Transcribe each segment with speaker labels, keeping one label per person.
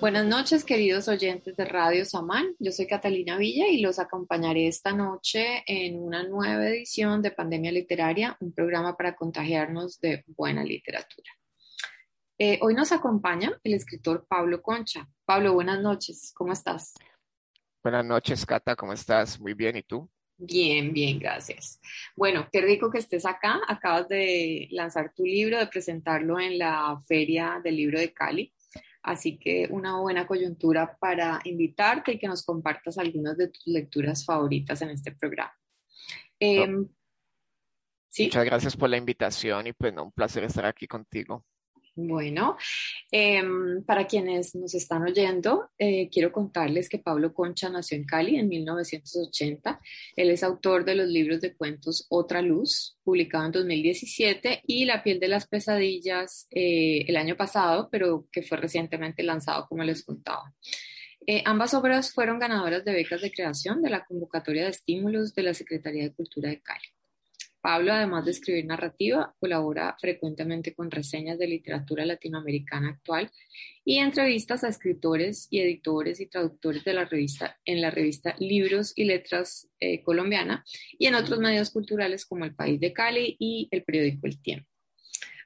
Speaker 1: Buenas noches, queridos oyentes de Radio Samán. Yo soy Catalina Villa y los acompañaré esta noche en una nueva edición de Pandemia Literaria, un programa para contagiarnos de buena literatura. Eh, hoy nos acompaña el escritor Pablo Concha. Pablo, buenas noches. ¿Cómo estás?
Speaker 2: Buenas noches, Cata. ¿Cómo estás? Muy bien. ¿Y tú?
Speaker 1: Bien, bien, gracias. Bueno, qué rico que estés acá. Acabas de lanzar tu libro, de presentarlo en la Feria del Libro de Cali. Así que una buena coyuntura para invitarte y que nos compartas algunas de tus lecturas favoritas en este programa. Em,
Speaker 2: Muchas gracias por la invitación y pues un placer estar aquí contigo.
Speaker 1: Bueno, em, para quienes nos están oyendo, eh, quiero contarles que Pablo Concha nació en Cali en 1980. Él es autor de los libros de cuentos Otra Luz, publicado en 2017, y La piel de las pesadillas eh, el año pasado, pero que fue recientemente lanzado, como les contaba. Eh, ambas obras fueron ganadoras de becas de creación de la convocatoria de estímulos de la Secretaría de Cultura de Cali. Pablo, además de escribir narrativa, colabora frecuentemente con reseñas de literatura latinoamericana actual y entrevistas a escritores y editores y traductores de la revista, en la revista Libros y Letras eh, colombiana y en otros medios culturales como El País de Cali y el periódico El Tiempo.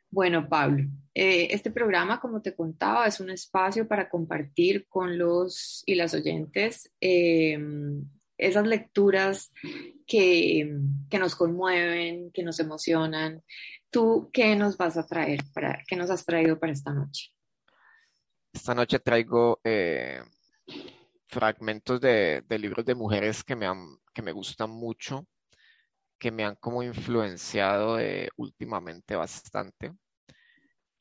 Speaker 1: Bueno, Pablo, eh, este programa, como te contaba, es un espacio para compartir con los y las oyentes eh, esas lecturas que, nos conmueven, que nos emocionan. ¿Tú qué nos vas a traer, para, qué nos has traído para esta noche?
Speaker 2: Esta noche traigo eh, fragmentos de, libros de mujeres que me, han, que me gustan mucho, que me han como influenciado eh, últimamente bastante.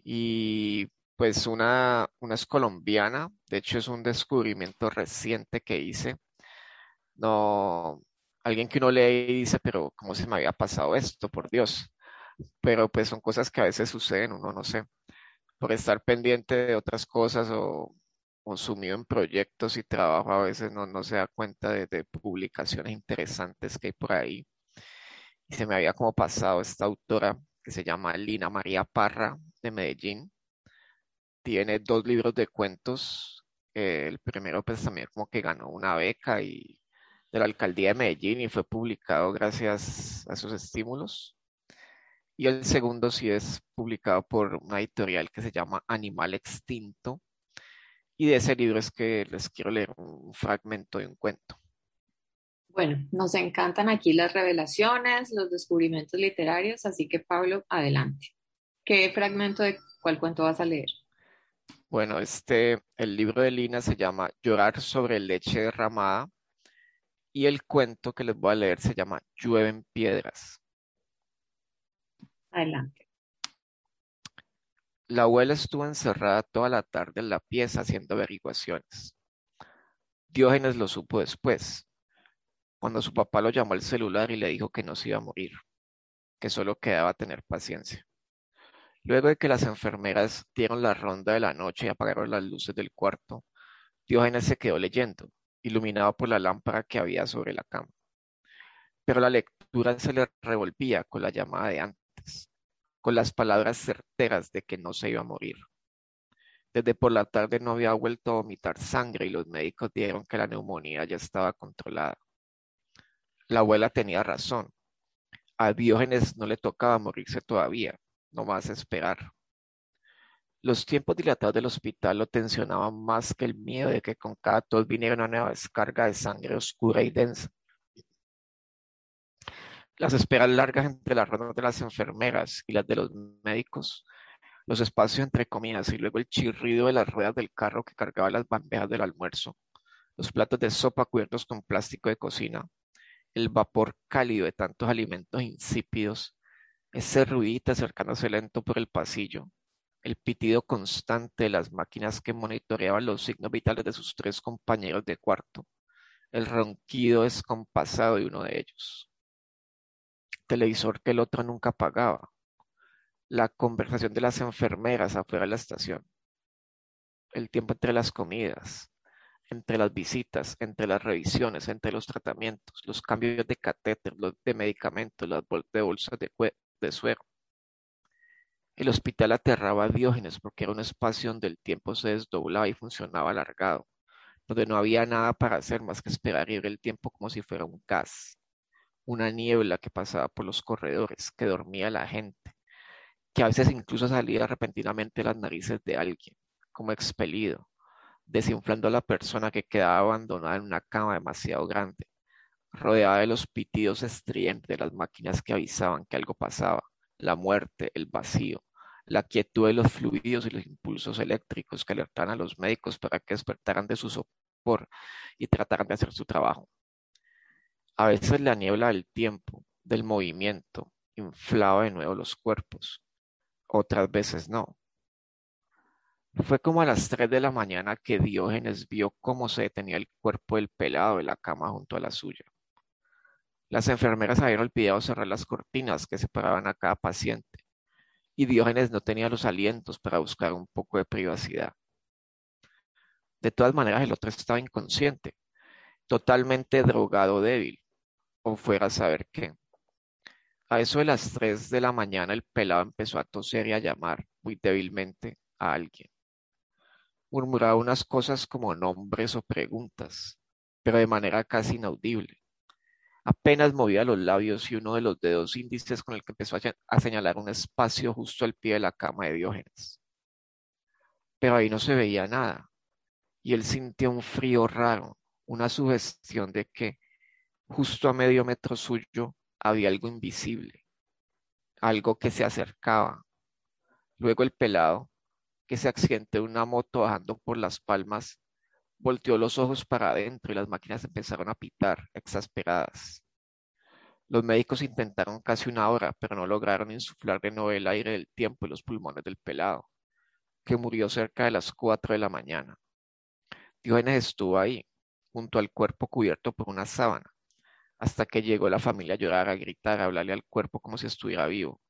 Speaker 2: Y pues una, una es colombiana, de hecho es un descubrimiento reciente que hice no, alguien que uno lee y dice, pero ¿cómo se me había pasado esto? Por Dios. Pero pues son cosas que a veces suceden, uno no sé, por estar pendiente de otras cosas o, sumido en proyectos y trabajo, a veces no, no se da cuenta de, de, publicaciones interesantes que hay por ahí. Y se me había como pasado esta autora que se llama Lina María Parra de Medellín. Tiene dos libros de cuentos. Eh, el primero pues también como que ganó una beca y de la alcaldía de Medellín y fue publicado gracias a esos estímulos. Y el segundo sí es publicado por una editorial que se llama Animal Extinto. Y de ese libro es que les quiero leer un fragmento de un cuento.
Speaker 1: Bueno, nos encantan aquí las revelaciones, los descubrimientos literarios, así que Pablo, adelante. ¿Qué fragmento de cuál cuento vas a leer?
Speaker 2: Bueno, este, el libro de Lina se llama Llorar sobre leche derramada y el cuento que les voy a leer se llama Llueven piedras.
Speaker 1: Adelante.
Speaker 2: La abuela estuvo encerrada toda la tarde en la pieza haciendo averiguaciones. Diógenes lo supo después, cuando su papá lo llamó al celular y le dijo que no se iba a morir, que solo quedaba tener paciencia. Luego de que las enfermeras dieron la ronda de la noche y apagaron las luces del cuarto, Diógenes se quedó leyendo iluminado por la lámpara que había sobre la cama. Pero la lectura se le revolvía con la llamada de antes, con las palabras certeras de que no se iba a morir. Desde por la tarde no había vuelto a vomitar sangre y los médicos dijeron que la neumonía ya estaba controlada. La abuela tenía razón. A Diógenes no le tocaba morirse todavía, no más esperar. Los tiempos dilatados del hospital lo tensionaban más que el miedo de que con cada tos viniera una nueva descarga de sangre oscura y densa. Las esperas largas entre las rondas de las enfermeras y las de los médicos, los espacios entre comidas y luego el chirrido de las ruedas del carro que cargaba las bandejas del almuerzo, los platos de sopa cubiertos con plástico de cocina, el vapor cálido de tantos alimentos insípidos, ese ruidito acercándose lento por el pasillo, el pitido constante de las máquinas que monitoreaban los signos vitales de sus tres compañeros de cuarto, el ronquido descompasado de uno de ellos, televisor que el otro nunca apagaba, la conversación de las enfermeras afuera de la estación, el tiempo entre las comidas, entre las visitas, entre las revisiones, entre los tratamientos, los cambios de catéter, los de medicamentos, las de bolsas de, de suero El hospital aterraba a Diógenes porque era un espacio donde el tiempo se desdoblaba y funcionaba alargado, donde no había nada para hacer más que esperar y ver el tiempo como si fuera un gas, una niebla que pasaba por los corredores, que dormía la gente, que a veces incluso salía repentinamente las narices de alguien, como expelido, desinflando a la persona que quedaba abandonada en una cama demasiado grande, rodeada de los pitidos estridentes de las máquinas que avisaban que algo pasaba, la muerte, el vacío, la quietud de los fluidos y los impulsos eléctricos que alertaban a los médicos para que despertaran de su sopor y trataran de hacer su trabajo. A veces la niebla del tiempo, del movimiento, inflaba de nuevo los cuerpos, otras veces no. Fue como a las tres de la mañana que Diógenes vio cómo se detenía el cuerpo del pelado de la cama junto a la suya. Las enfermeras habían olvidado cerrar las cortinas que separaban a cada paciente, y Diógenes no tenía los alientos para buscar un poco de privacidad. De todas maneras, el otro estaba inconsciente, totalmente drogado débil, o fuera a saber qué. A eso de las tres de la mañana el pelado empezó a toser y a llamar muy débilmente a alguien. Murmuraba unas cosas como nombres o preguntas, pero de manera casi inaudible. Apenas movía los labios y uno de los dedos índices con el que empezó a señalar un espacio justo al pie de la cama de Diógenes. Pero ahí no se veía nada, y él sintió un frío raro, una sugestión de que, justo a medio metro suyo, había algo invisible, algo que se acercaba. Luego el pelado, que se accidentó una moto bajando por las palmas, volteó los ojos para adentro y las máquinas empezaron a pitar, exasperadas. Los médicos intentaron casi una hora, pero no lograron insuflar de nuevo el aire del tiempo y los pulmones del pelado, que murió cerca de las cuatro de la mañana. Diógenes estuvo ahí, junto al cuerpo cubierto por una sábana, hasta que llegó la familia a llorar, a gritar, a hablarle al cuerpo como si estuviera vivo.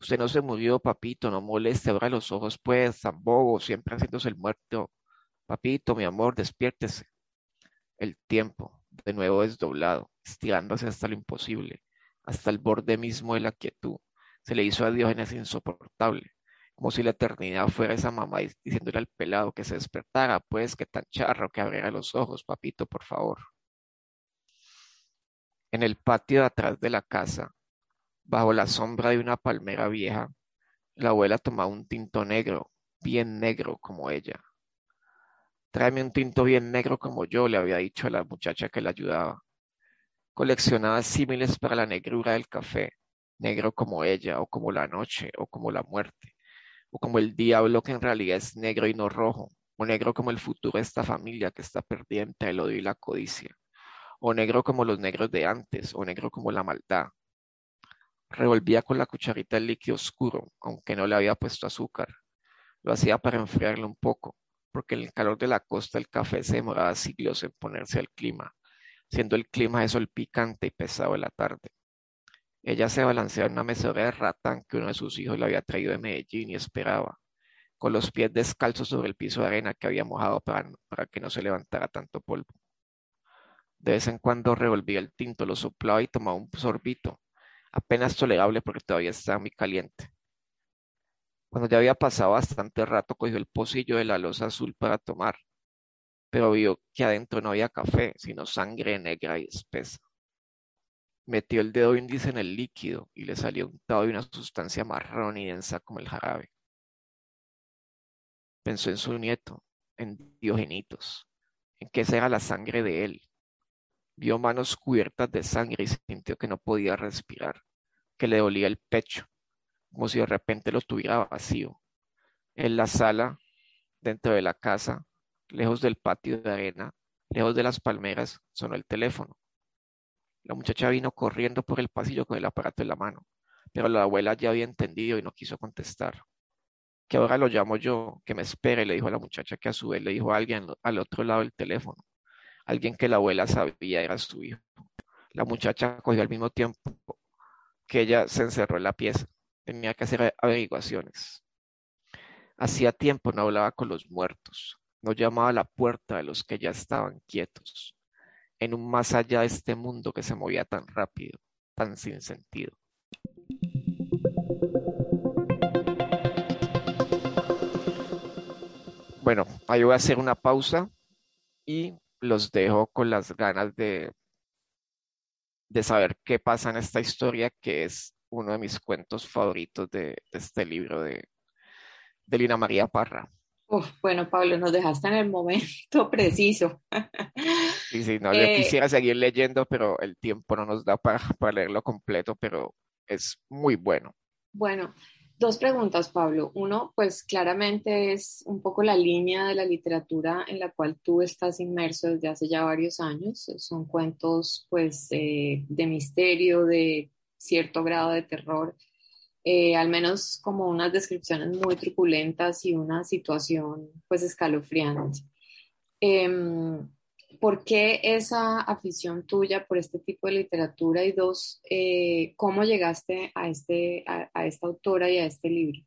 Speaker 2: Usted no se murió, papito, no moleste, abra los ojos, pues, tan bobo, siempre haciéndose el muerto. Papito, mi amor, despiértese. El tiempo, de nuevo desdoblado, estirándose hasta lo imposible, hasta el borde mismo de la quietud, se le hizo a Diógenes insoportable, como si la eternidad fuera esa mamá diciéndole al pelado que se despertara, pues, que tan charro, que abriera los ojos, papito, por favor. En el patio de atrás de la casa, Bajo la sombra de una palmera vieja, la abuela tomaba un tinto negro, bien negro como ella. Tráeme un tinto bien negro como yo, le había dicho a la muchacha que la ayudaba. Coleccionaba símiles para la negrura del café, negro como ella, o como la noche, o como la muerte, o como el diablo que en realidad es negro y no rojo, o negro como el futuro de esta familia que está perdida entre el odio y la codicia, o negro como los negros de antes, o negro como la maldad, Revolvía con la cucharita el líquido oscuro, aunque no le había puesto azúcar. Lo hacía para enfriarlo un poco, porque en el calor de la costa el café se demoraba siglos en ponerse al clima, siendo el clima de sol picante y pesado de la tarde. Ella se balanceaba en una mesera de ratán que uno de sus hijos le había traído de Medellín y esperaba, con los pies descalzos sobre el piso de arena que había mojado para, para que no se levantara tanto polvo. De vez en cuando revolvía el tinto, lo soplaba y tomaba un sorbito, apenas tolerable porque todavía estaba muy caliente. Cuando ya había pasado bastante rato, cogió el pocillo de la losa azul para tomar, pero vio que adentro no había café, sino sangre negra y espesa. Metió el dedo índice en el líquido y le salió untado de una sustancia marrón y densa como el jarabe. Pensó en su nieto, en Diogenitos, en que esa era la sangre de él, Vio manos cubiertas de sangre y sintió que no podía respirar, que le dolía el pecho, como si de repente lo tuviera vacío. En la sala, dentro de la casa, lejos del patio de arena, lejos de las palmeras, sonó el teléfono. La muchacha vino corriendo por el pasillo con el aparato en la mano, pero la abuela ya había entendido y no quiso contestar. Que ahora lo llamo yo, que me espere, le dijo a la muchacha que a su vez le dijo a alguien al otro lado del teléfono alguien que la abuela sabía era su hijo. La muchacha cogió al mismo tiempo que ella se encerró en la pieza. Tenía que hacer averiguaciones. Hacía tiempo no hablaba con los muertos, no llamaba a la puerta de los que ya estaban quietos, en un más allá de este mundo que se movía tan rápido, tan sin sentido. Bueno, ahí voy a hacer una pausa y los dejo con las ganas de, de saber qué pasa en esta historia que es uno de mis cuentos favoritos de, este libro de, de Lina María Parra.
Speaker 1: bueno, Pablo, nos dejaste en el momento preciso.
Speaker 2: Sí, sí, no, yo eh, quisiera seguir leyendo, pero el tiempo no nos da para, para leerlo completo, pero es muy bueno.
Speaker 1: Bueno, Dos preguntas, Pablo. Uno, pues claramente es un poco la línea de la literatura en la cual tú estás inmerso desde hace ya varios años. Son cuentos, pues, eh, de misterio, de cierto grado de terror, eh, al menos como unas descripciones muy truculentas y una situación, pues, escalofriante. Em, ¿por qué esa afición tuya por este tipo de literatura? Y dos, eh, ¿cómo llegaste a, este, a, esta autora y a este libro?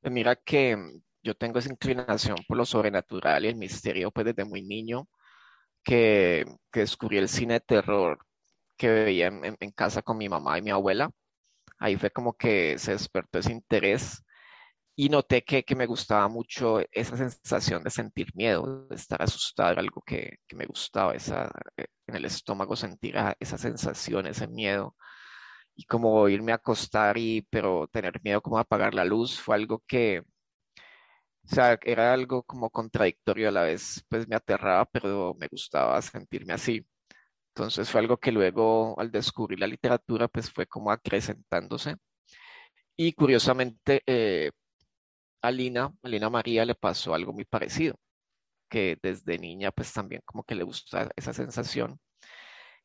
Speaker 2: Pues mira que yo tengo esa inclinación por lo sobrenatural y el misterio pues desde muy niño, que, que descubrí el cine de terror que veía en, casa con mi mamá y mi abuela. Ahí fue como que se despertó ese interés y noté que, me gustaba mucho esa sensación de sentir miedo, de estar asustado, algo que, me gustaba, esa, eh, en el estómago sentir esa sensación, ese miedo. Y como irme a acostar y, pero tener miedo como apagar la luz, fue algo que, o sea, era algo como contradictorio a la vez, pues me aterraba, pero me gustaba sentirme así. Entonces fue algo que luego al descubrir la literatura, pues fue como acrecentándose. Y curiosamente, eh, a Lina, María le pasó algo muy parecido, que desde niña pues también como que le gusta esa sensación.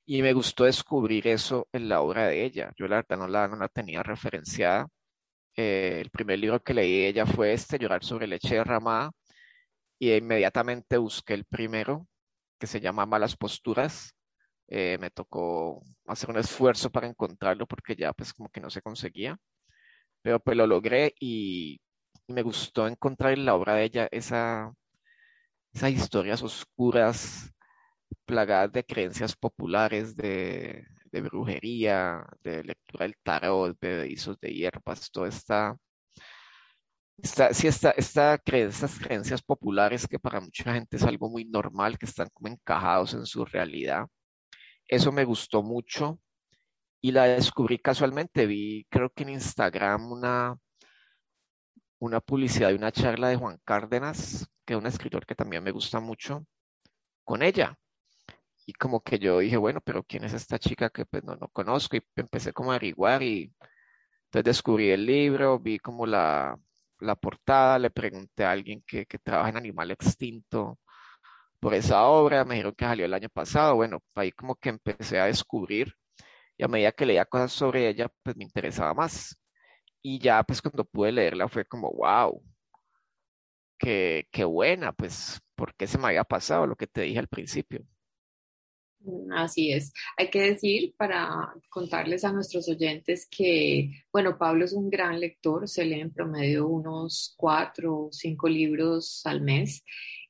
Speaker 2: Y me gustó descubrir eso en la obra de ella. Yo la verdad no la, no la tenía referenciada. Eh, el primer libro que leí de ella fue este, Llorar sobre leche derramada, y inmediatamente busqué el primero, que se llama Malas Posturas. Eh, me tocó hacer un esfuerzo para encontrarlo porque ya pues como que no se conseguía, pero pues lo logré y y me gustó encontrar en la obra de ella esa, esas historias oscuras, plagadas de creencias populares, de, brujería, de lectura del tarot, de bebedizos de hierbas, toda esta, esta, sí, esta, esta estas creencias populares que para mucha gente es algo muy normal, que están como encajados en su realidad. Eso me gustó mucho y la descubrí casualmente. Vi, creo que en Instagram, una, una publicidad de una charla de Juan Cárdenas, que es un escritor que también me gusta mucho, con ella. Y como que yo dije, bueno, pero ¿quién es esta chica que pues no, no conozco? Y empecé como a averiguar y entonces descubrí el libro, vi como la, la portada, le pregunté a alguien que, que trabaja en Animal Extinto por esa obra, me dijeron que salió el año pasado, bueno, ahí como que empecé a descubrir y a medida que leía cosas sobre ella, pues me interesaba más. Y ya pues cuando pude leerla fue como, wow, qué, qué buena, pues, porque se me había pasado lo que te dije al principio.
Speaker 1: Así es. Hay que decir para contarles a nuestros oyentes que, bueno, Pablo es un gran lector, se lee en promedio unos cuatro o cinco libros al mes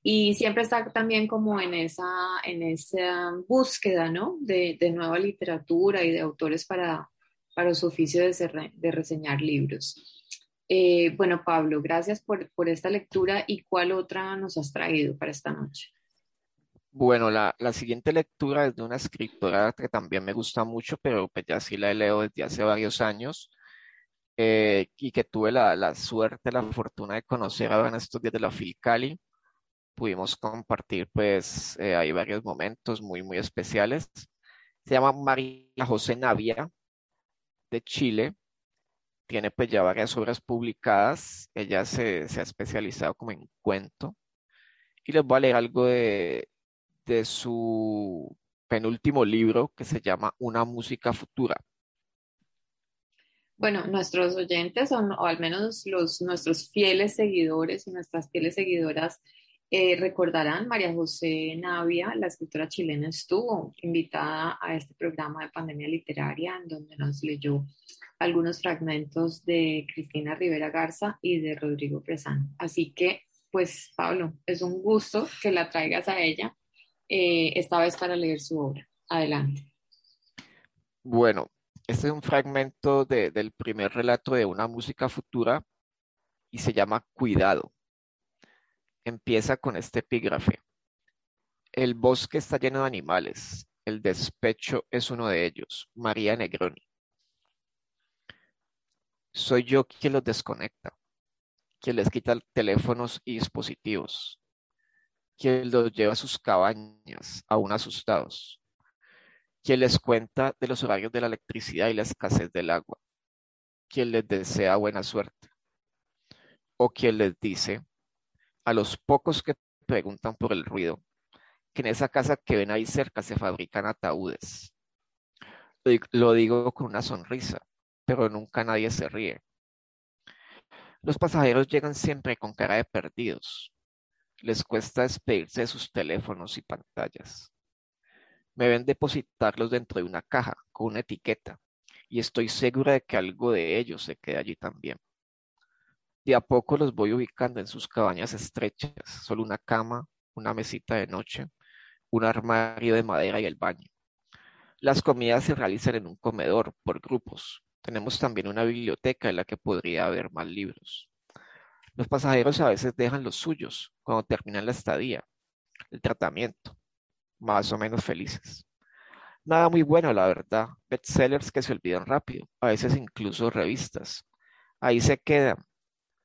Speaker 1: y siempre está también como en esa, en esa búsqueda, ¿no? De, de nueva literatura y de autores para, para su oficio de, reseñar libros. Eh, bueno, Pablo, gracias por, esta lectura y cuál otra nos has traído para esta noche.
Speaker 2: Bueno, la, siguiente lectura es de una escritora que también me gusta mucho, pero pues ya sí la leído desde hace varios años eh, y que tuve la, suerte, la fortuna de conocer ahora en estos días de la Filcali. Pudimos compartir pues eh, hay varios momentos muy, muy especiales. Se llama María José Navia, de Chile. Tiene pues ya varias obras publicadas. Ella se, ha especializado como en cuento. Y les voy a leer algo de, de su penúltimo libro que se llama Una música futura.
Speaker 1: Bueno, nuestros oyentes, o, o al menos los, nuestros fieles seguidores y nuestras fieles seguidoras, eh, recordarán, María José Navia, la escritora chilena, estuvo invitada a este programa de pandemia literaria, en donde nos leyó algunos fragmentos de Cristina Rivera Garza y de Rodrigo Presán. Así que, pues, Pablo, es un gusto que la traigas a ella, eh, esta vez para leer su obra. Adelante.
Speaker 2: Bueno, este es un fragmento del primer relato de una música futura y se llama Cuidado. Empieza con este epígrafe. El bosque está lleno de animales. El despecho es uno de ellos. María Negroni. Soy yo quien los desconecta, quien les quita teléfonos y dispositivos, quien los lleva a sus cabañas, aún asustados, quien les cuenta de los horarios de la electricidad y la escasez del agua, quien les desea buena suerte, o quien les dice a los pocos que preguntan por el ruido, que en esa casa que ven ahí cerca se fabrican ataúdes. Lo digo con una sonrisa, pero nunca nadie se ríe. Los pasajeros llegan siempre con cara de perdidos. Les cuesta despedirse de sus teléfonos y pantallas. Me ven depositarlos dentro de una caja con una etiqueta y estoy segura de que algo de ellos se queda allí también. De a poco los voy ubicando en sus cabañas estrechas, solo una cama, una mesita de noche, un armario de madera y el baño. Las comidas se realizan en un comedor por grupos, tenemos también una biblioteca en la que podría haber más libros. Los pasajeros a veces dejan los suyos cuando terminan la estadía, el tratamiento, más o menos felices. Nada muy bueno, la verdad. Bestsellers que se olvidan rápido, a veces incluso revistas. Ahí se quedan,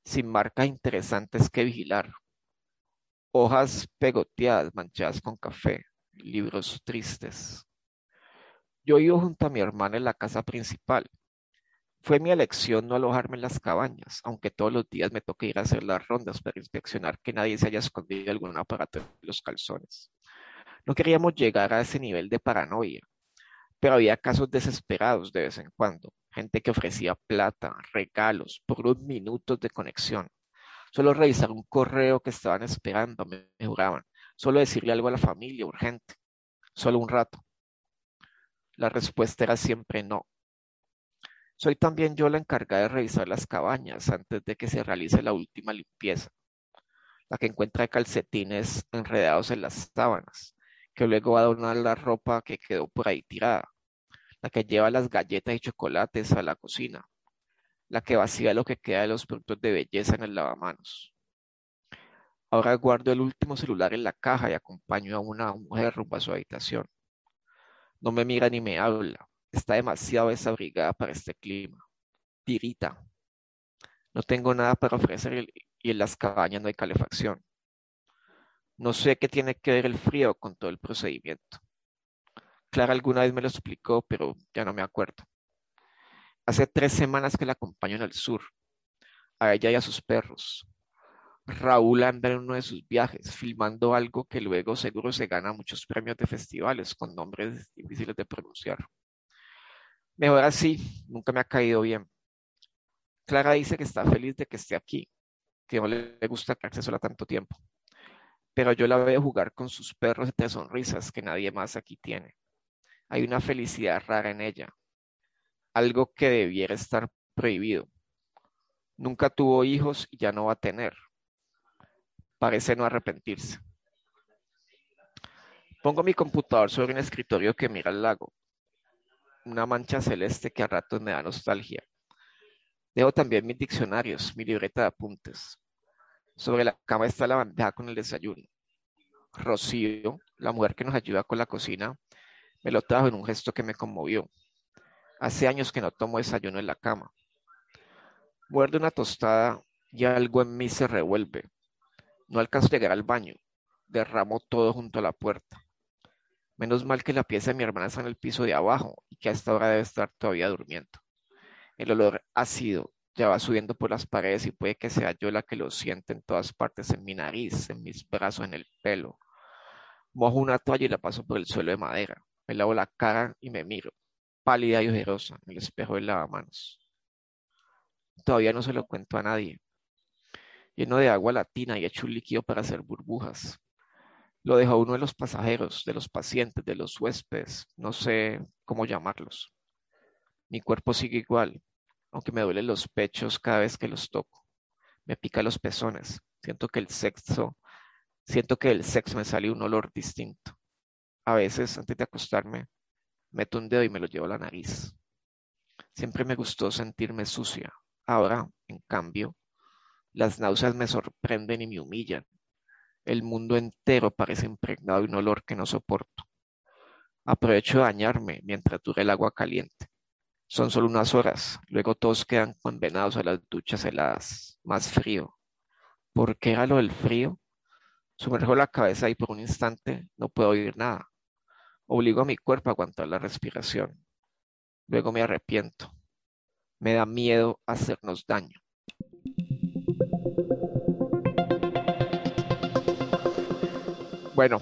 Speaker 2: sin marcas interesantes que vigilar. Hojas pegoteadas, manchadas con café, libros tristes. Yo vivo junto a mi hermana en la casa principal, fue mi elección no alojarme en las cabañas, aunque todos los días me toque ir a hacer las rondas para inspeccionar que nadie se haya escondido algún aparato en los calzones. No queríamos llegar a ese nivel de paranoia, pero había casos desesperados de vez en cuando, gente que ofrecía plata, regalos, por unos minutos de conexión. Solo revisar un correo que estaban esperando, me juraban. Solo decirle algo a la familia urgente. Solo un rato. La respuesta era siempre no. Soy también yo la encargada de revisar las cabañas antes de que se realice la última limpieza, la que encuentra calcetines enredados en las sábanas, que luego va a donar la ropa que quedó por ahí tirada, la que lleva las galletas y chocolates a la cocina, la que vacía lo que queda de los productos de belleza en el lavamanos. Ahora guardo el último celular en la caja y acompaño a una mujer rumbo a su habitación. No me mira ni me habla, Está demasiado desabrigada para este clima. Tirita. No tengo nada para ofrecer y en las cabañas no hay calefacción. No sé qué tiene que ver el frío con todo el procedimiento. Clara alguna vez me lo explicó, pero ya no me acuerdo. Hace tres semanas que la acompaño en el sur, a ella y a sus perros. Raúl anda en uno de sus viajes, filmando algo que luego seguro se gana muchos premios de festivales con nombres difíciles de pronunciar. Mejor así, nunca me ha caído bien. Clara dice que está feliz de que esté aquí, que no le gusta quedarse sola tanto tiempo. Pero yo la veo jugar con sus perros de sonrisas que nadie más aquí tiene. Hay una felicidad rara en ella, algo que debiera estar prohibido. Nunca tuvo hijos y ya no va a tener. Parece no arrepentirse. Pongo mi computador sobre un escritorio que mira al lago una mancha celeste que a ratos me da nostalgia. Dejo también mis diccionarios, mi libreta de apuntes. Sobre la cama está la bandeja con el desayuno. Rocío, la mujer que nos ayuda con la cocina, me lo trajo en un gesto que me conmovió. Hace años que no tomo desayuno en la cama. Muerdo una tostada y algo en mí se revuelve. No alcanzo a llegar al baño. Derramo todo junto a la puerta. Menos mal que la pieza de mi hermana está en el piso de abajo y que a esta hora debe estar todavía durmiendo. El olor ácido ya va subiendo por las paredes y puede que sea yo la que lo siente en todas partes, en mi nariz, en mis brazos, en el pelo. Mojo una toalla y la paso por el suelo de madera. Me lavo la cara y me miro, pálida y ojerosa, en el espejo del lavamanos. Todavía no se lo cuento a nadie. Lleno de agua latina y hecho un líquido para hacer burbujas. Lo deja uno de los pasajeros, de los pacientes, de los huéspedes, no sé cómo llamarlos. Mi cuerpo sigue igual, aunque me duelen los pechos cada vez que los toco. Me pica los pezones. Siento que el sexo, siento que del sexo me sale un olor distinto. A veces, antes de acostarme, meto un dedo y me lo llevo a la nariz. Siempre me gustó sentirme sucia. Ahora, en cambio, las náuseas me sorprenden y me humillan El mundo entero parece impregnado de un olor que no soporto. Aprovecho de bañarme mientras dure el agua caliente. Son solo unas horas, luego todos quedan condenados a las duchas heladas. Más frío. ¿Por qué era lo del frío? Sumerjo la cabeza y por un instante no puedo oír nada. Obligo a mi cuerpo a aguantar la respiración. Luego me arrepiento. Me da miedo hacernos daño. Bueno,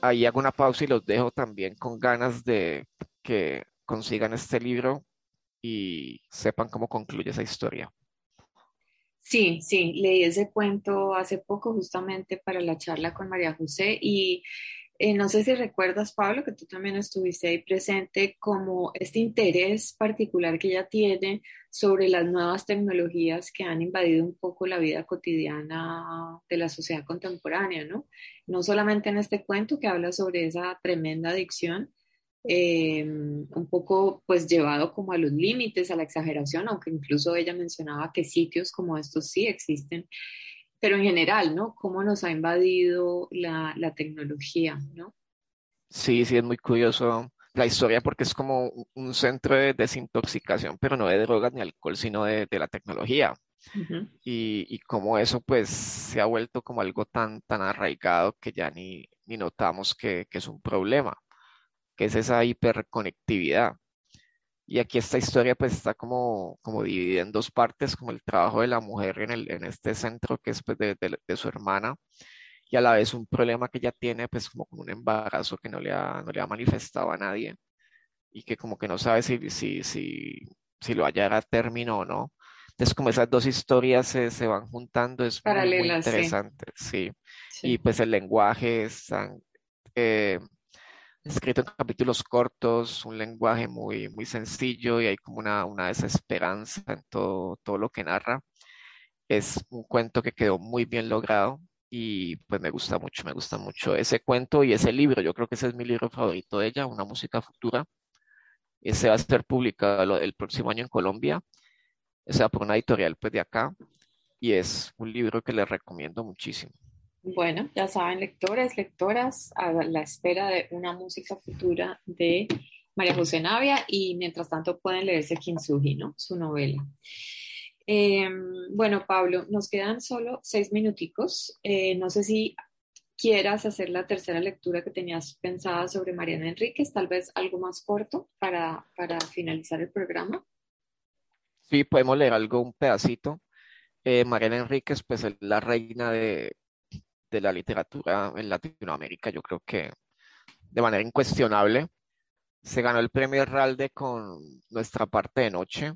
Speaker 2: ahí hago una pausa y los dejo también con ganas de que consigan este libro y sepan cómo concluye esa historia.
Speaker 1: Sí, sí, leí ese cuento hace poco justamente para la charla con María José y eh, no sé si recuerdas, Pablo, que tú también estuviste ahí presente, como este interés particular que ella tiene sobre las nuevas tecnologías que han invadido un poco la vida cotidiana de la sociedad contemporánea, ¿no? No solamente en este cuento que habla sobre esa tremenda adicción, eh, un poco pues llevado como a los límites, a la exageración, aunque incluso ella mencionaba que sitios como estos sí existen, pero en general, ¿no? Cómo nos ha invadido la, la tecnología, ¿no?
Speaker 2: Sí, sí, es muy curioso la historia porque es como un centro de desintoxicación, pero no de drogas ni alcohol, sino de, de la tecnología. y, y cómo eso pues se ha vuelto como algo tan, tan arraigado que ya ni, ni notamos que, que es un problema que es esa hiperconectividad. Y aquí esta historia pues está como, como dividida en dos partes, como el trabajo de la mujer en, el, en este centro que es pues, de, de, su hermana y a la vez un problema que ella tiene pues como un embarazo que no le ha, no le ha manifestado a nadie y que como que no sabe si, si, si, si lo hallará a término o no. Entonces como esas dos historias se, se van juntando es muy, interesante, sí. Y pues el lenguaje es tan... Eh, escrito en capítulos cortos, un lenguaje muy, muy sencillo y hay como una, una desesperanza en todo, todo lo que narra. Es un cuento que quedó muy bien logrado y pues me gusta mucho, me gusta mucho ese cuento y ese libro. Yo creo que ese es mi libro favorito de ella, Una música futura. Ese va a ser publicado el próximo año en Colombia. Ese va por una editorial pues de acá y es un libro que le recomiendo muchísimo.
Speaker 1: Bueno, ya saben, lectores, lectoras, a la espera de una música futura de María José Navia y mientras tanto pueden leerse Kintsugi, ¿no? Su novela. Em, bueno, Pablo, nos quedan solo seis minuticos. Eh, no sé si quieras hacer la tercera lectura que tenías pensada sobre Mariana Enríquez, tal vez algo más corto para, para finalizar el programa.
Speaker 2: Sí, podemos leer algo, un pedacito. Eh, Mariana Enríquez, pues es la reina de, de la literatura en Latinoamérica, yo creo que de manera incuestionable. Se ganó el premio Herralde con Nuestra parte de noche,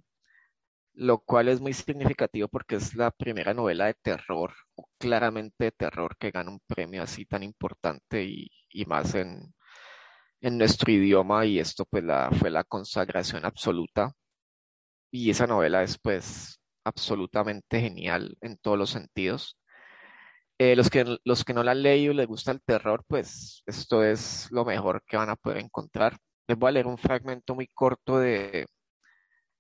Speaker 2: lo cual es muy significativo porque es la primera novela de terror, claramente de terror, que gana un premio así tan importante y, más en, en, nuestro idioma y esto pues la, fue la consagración absoluta. Y esa novela es pues absolutamente genial en todos los sentidos. Eh, los, que, los que no la han leído y les gusta el terror, pues esto es lo mejor que van a poder encontrar. Les voy a leer un fragmento muy corto de,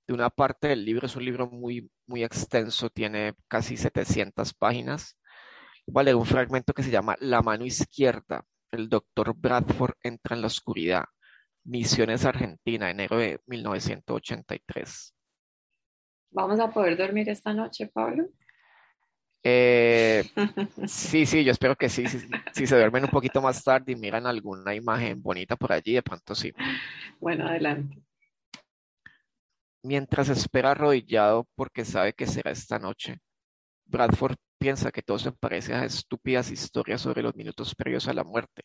Speaker 2: de una parte del libro. Es un libro muy, muy extenso, tiene casi 700 páginas. Voy a leer un fragmento que se llama La mano izquierda. El doctor Bradford entra en la oscuridad. Misiones Argentina, enero de 1983.
Speaker 1: ¿Vamos a poder dormir esta noche, Pablo?
Speaker 2: Eh, sí, sí, yo espero que sí. Si se duermen un poquito más tarde y miran alguna imagen bonita por allí, de pronto sí.
Speaker 1: Bueno, adelante.
Speaker 2: Mientras espera arrodillado porque sabe que será esta noche, Bradford piensa que todo se parece a estúpidas historias sobre los minutos previos a la muerte,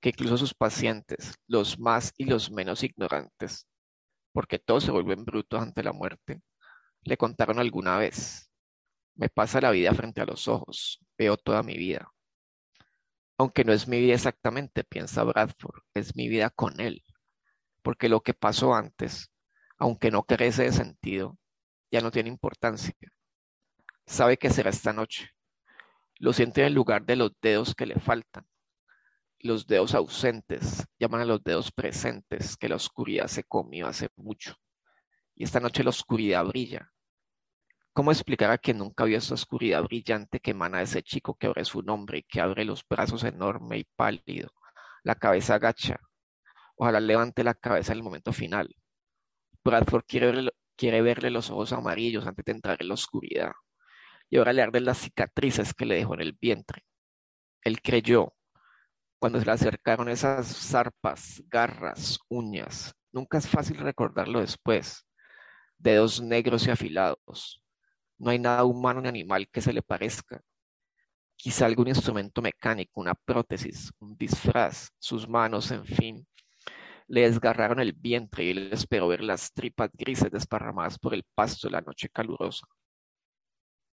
Speaker 2: que incluso sus pacientes, los más y los menos ignorantes, porque todos se vuelven brutos ante la muerte, le contaron alguna vez me pasa la vida frente a los ojos, veo toda mi vida. Aunque no es mi vida exactamente, piensa Bradford, es mi vida con él, porque lo que pasó antes, aunque no carece de sentido, ya no tiene importancia. Sabe que será esta noche. Lo siente en el lugar de los dedos que le faltan. Los dedos ausentes llaman a los dedos presentes que la oscuridad se comió hace mucho. Y esta noche la oscuridad brilla, ¿Cómo explicar a quien nunca vio esa oscuridad brillante que emana de ese chico que abre su nombre y que abre los brazos enorme y pálido, la cabeza agacha? Ojalá levante la cabeza en el momento final. Bradford quiere verle, quiere verle los ojos amarillos antes de entrar en la oscuridad. Y ahora le arden las cicatrices que le dejó en el vientre. Él creyó, cuando se le acercaron esas zarpas, garras, uñas, nunca es fácil recordarlo después, dedos negros y afilados. No hay nada humano ni animal que se le parezca. Quizá algún instrumento mecánico, una prótesis, un disfraz, sus manos, en fin. Le desgarraron el vientre y él esperó ver las tripas grises desparramadas por el pasto de la noche calurosa.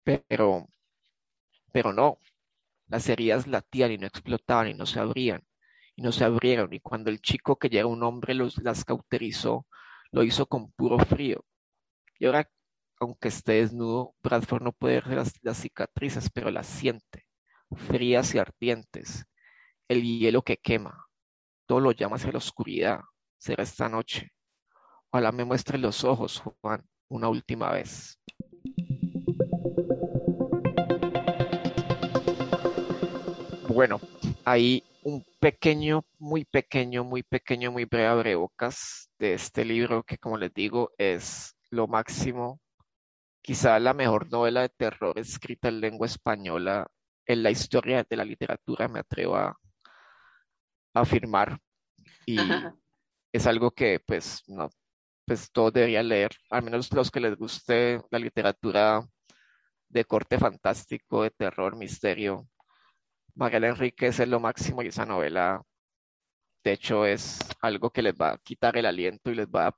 Speaker 2: Pero, pero no, las heridas latían y no explotaban y no se abrían, y no se abrieron, y cuando el chico que ya era un hombre los, las cauterizó, lo hizo con puro frío. Y ahora, aunque esté desnudo, Bradford no puede ver las, cicatrices, pero las siente, frías y ardientes, el hielo que quema. Todo lo llama hacia la oscuridad. Será esta noche. Ojalá me muestre los ojos, Juan, una última vez. Bueno, hay un pequeño, muy pequeño, muy pequeño, muy breve abrebocas de este libro que, como les digo, es lo máximo, quizá la mejor novela de terror escrita en lengua española en la historia de la literatura, me atrevo a, afirmar. Y es algo que, pues, no, pues todos deberían leer, al menos los que les guste la literatura de corte fantástico, de terror, misterio, Mariela Enríquez es lo máximo y esa novela, de hecho, es algo que les va a quitar el aliento y les va a,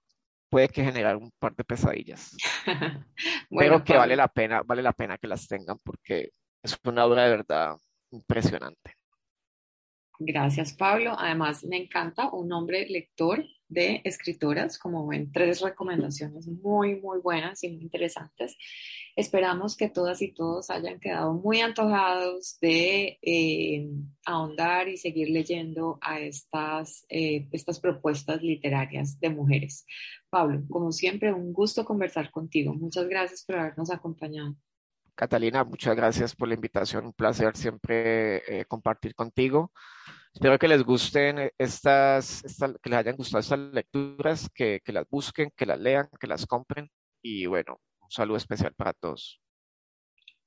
Speaker 2: puede que generar un par de pesadillas. Pero que vale la pena, vale la pena que las tengan porque es una obra de verdad impresionante.
Speaker 1: Gracias, Pablo. Además, me encanta un hombre lector de escritoras, como ven, tres recomendaciones muy, muy buenas y muy interesantes. Esperamos que todas y todos hayan quedado muy antojados de eh, ahondar y seguir leyendo a estas, eh, estas propuestas literarias de mujeres. Pablo, como siempre, un gusto conversar contigo. Muchas gracias por habernos acompañado.
Speaker 2: Catalina, muchas gracias por la invitación. Un placer siempre eh, compartir contigo. Espero que les gusten estas, que les hayan gustado estas lecturas, que, que las busquen, que las lean, que las compren. Y bueno, un saludo especial para todos.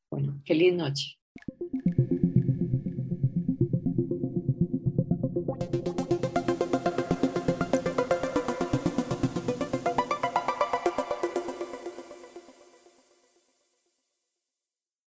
Speaker 1: Bueno, feliz noche.